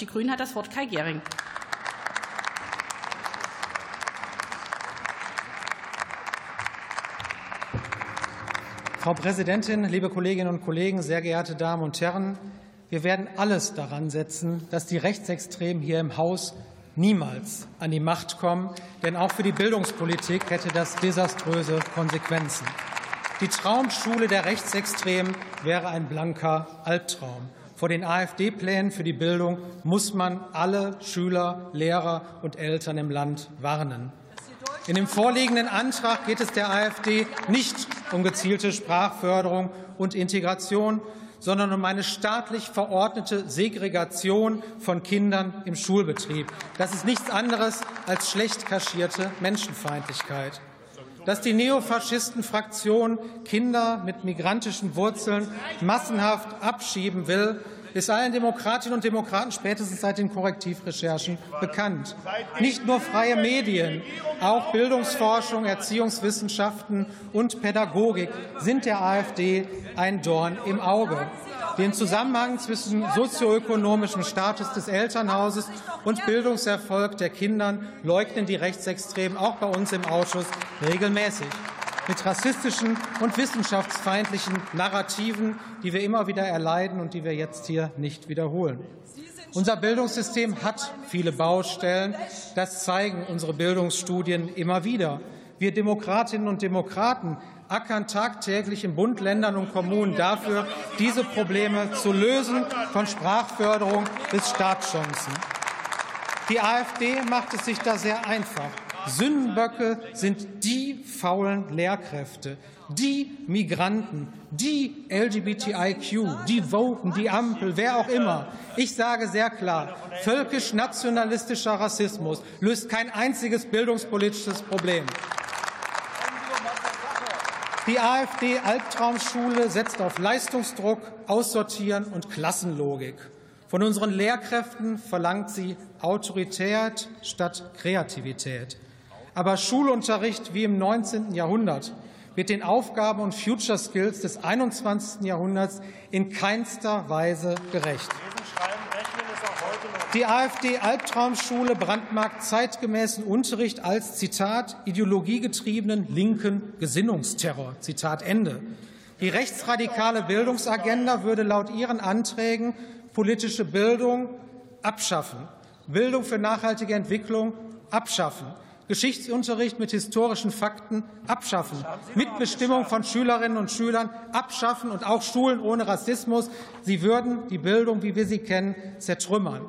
die Grünen hat das Wort Kai Gehring. Frau Präsidentin, liebe Kolleginnen und Kollegen, sehr geehrte Damen und Herren! Wir werden alles daran setzen, dass die Rechtsextremen hier im Haus niemals an die Macht kommen, denn auch für die Bildungspolitik hätte das desaströse Konsequenzen. Die Traumschule der Rechtsextremen wäre ein blanker Albtraum. Vor den AfD-Plänen für die Bildung muss man alle Schüler, Lehrer und Eltern im Land warnen. In dem vorliegenden Antrag geht es der AfD nicht um gezielte Sprachförderung und Integration, sondern um eine staatlich verordnete Segregation von Kindern im Schulbetrieb. Das ist nichts anderes als schlecht kaschierte Menschenfeindlichkeit. Dass die Neofaschisten-Fraktion Kinder mit migrantischen Wurzeln massenhaft abschieben will, ist allen Demokratinnen und Demokraten spätestens seit den Korrektivrecherchen bekannt. Nicht nur freie Medien, auch Bildungsforschung, Erziehungswissenschaften und Pädagogik sind der AfD ein Dorn im Auge. Den Zusammenhang zwischen sozioökonomischem Status des Elternhauses und Bildungserfolg der Kinder leugnen die Rechtsextremen auch bei uns im Ausschuss regelmäßig mit rassistischen und wissenschaftsfeindlichen Narrativen, die wir immer wieder erleiden und die wir jetzt hier nicht wiederholen. Unser Bildungssystem hat viele Baustellen. Das zeigen unsere Bildungsstudien immer wieder. Wir Demokratinnen und Demokraten ackern tagtäglich in Bund, Ländern und Kommunen dafür, diese Probleme zu lösen, von Sprachförderung bis Startchancen. Die AfD macht es sich da sehr einfach. Sündenböcke sind die faulen Lehrkräfte, die Migranten, die LGBTIQ, die Woken, die Ampel, wer auch immer. Ich sage sehr klar, völkisch-nationalistischer Rassismus löst kein einziges bildungspolitisches Problem. Die AfD-Albtraumschule setzt auf Leistungsdruck, Aussortieren und Klassenlogik. Von unseren Lehrkräften verlangt sie Autorität statt Kreativität. Aber Schulunterricht wie im 19. Jahrhundert wird den Aufgaben und Future Skills des 21. Jahrhunderts in keinster Weise gerecht. Die AfD-Albtraumschule brandmarkt zeitgemäßen Unterricht als, Zitat, ideologiegetriebenen linken Gesinnungsterror. Zitat Ende. Die rechtsradikale Bildungsagenda würde laut ihren Anträgen politische Bildung abschaffen, Bildung für nachhaltige Entwicklung abschaffen, Geschichtsunterricht mit historischen Fakten abschaffen, Mitbestimmung von Schülerinnen und Schülern abschaffen und auch Schulen ohne Rassismus. Sie würden die Bildung, wie wir sie kennen, zertrümmern.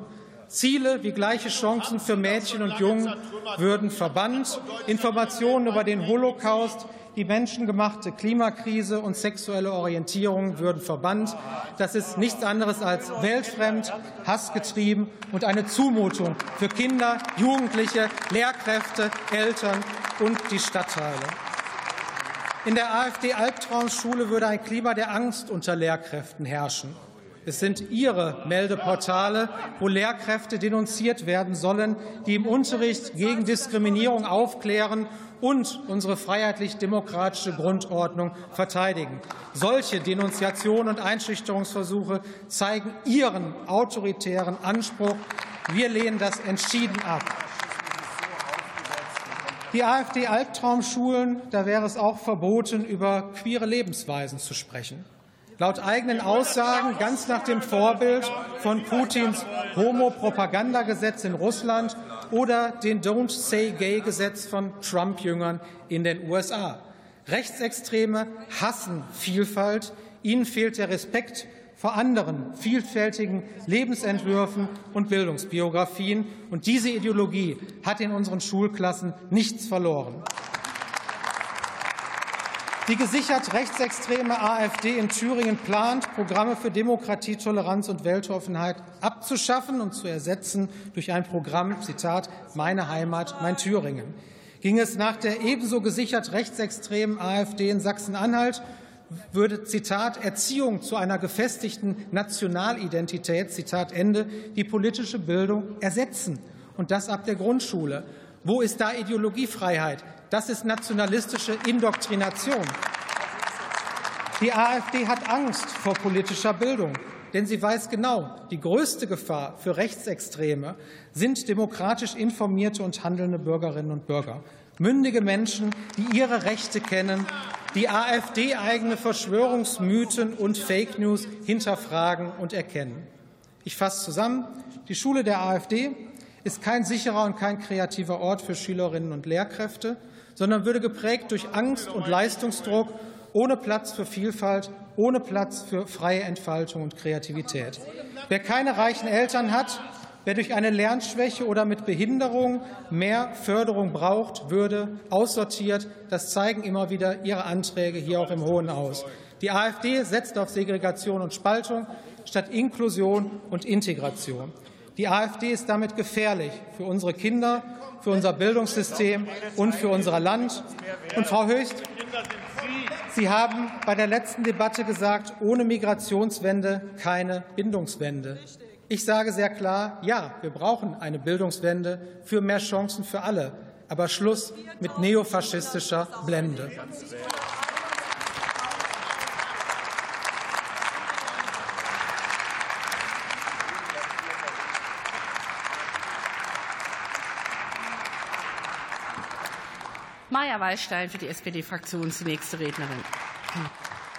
Ziele wie gleiche Chancen für Mädchen und Jungen würden verbannt. Informationen über den Holocaust, die menschengemachte Klimakrise und sexuelle Orientierung würden verbannt. Das ist nichts anderes als weltfremd, hassgetrieben und eine Zumutung für Kinder, Jugendliche, Lehrkräfte, Eltern und die Stadtteile. In der AfD-Albtraumschule würde ein Klima der Angst unter Lehrkräften herrschen. Es sind Ihre Meldeportale, wo Lehrkräfte denunziert werden sollen, die im Unterricht gegen Diskriminierung aufklären und unsere freiheitlich-demokratische Grundordnung verteidigen. Solche Denunziationen und Einschüchterungsversuche zeigen Ihren autoritären Anspruch. Wir lehnen das entschieden ab. Die AfD-Albtraumschulen, da wäre es auch verboten, über queere Lebensweisen zu sprechen. Laut eigenen Aussagen ganz nach dem Vorbild von Putins Homo-Propagandagesetz in Russland oder den Don't Say Gay-Gesetz von Trump-Jüngern in den USA. Rechtsextreme hassen Vielfalt. Ihnen fehlt der Respekt vor anderen vielfältigen Lebensentwürfen und Bildungsbiografien. Und diese Ideologie hat in unseren Schulklassen nichts verloren. Die gesichert rechtsextreme AfD in Thüringen plant, Programme für Demokratie, Toleranz und Weltoffenheit abzuschaffen und zu ersetzen durch ein Programm, Zitat, Meine Heimat, mein Thüringen. Ging es nach der ebenso gesichert rechtsextremen AfD in Sachsen-Anhalt, würde, Zitat, Erziehung zu einer gefestigten Nationalidentität, Zitat Ende, die politische Bildung ersetzen. Und das ab der Grundschule. Wo ist da Ideologiefreiheit? Das ist nationalistische Indoktrination. Die AfD hat Angst vor politischer Bildung. denn sie weiß genau, die größte Gefahr für Rechtsextreme sind demokratisch informierte und handelnde Bürgerinnen und Bürger. Mündige Menschen, die ihre Rechte kennen, die AfD-eigene Verschwörungsmythen und Fake News hinterfragen und erkennen. Ich fasse zusammen. Die Schule der AfD ist kein sicherer und kein kreativer Ort für Schülerinnen und Lehrkräfte, sondern würde geprägt durch Angst und Leistungsdruck, ohne Platz für Vielfalt, ohne Platz für freie Entfaltung und Kreativität. Wer keine reichen Eltern hat, wer durch eine Lernschwäche oder mit Behinderung mehr Förderung braucht, würde aussortiert. Das zeigen immer wieder Ihre Anträge hier auch im Hohen Haus. Die AfD setzt auf Segregation und Spaltung statt Inklusion und Integration. Die AfD ist damit gefährlich für unsere Kinder, für unser Bildungssystem und für unser Land. Und Frau Höchst, Sie haben bei der letzten Debatte gesagt, ohne Migrationswende keine Bindungswende. Ich sage sehr klar, ja, wir brauchen eine Bildungswende für mehr Chancen für alle, aber Schluss mit neofaschistischer Blende. Maja Wallstein für die SPD-Fraktion, die nächste Rednerin.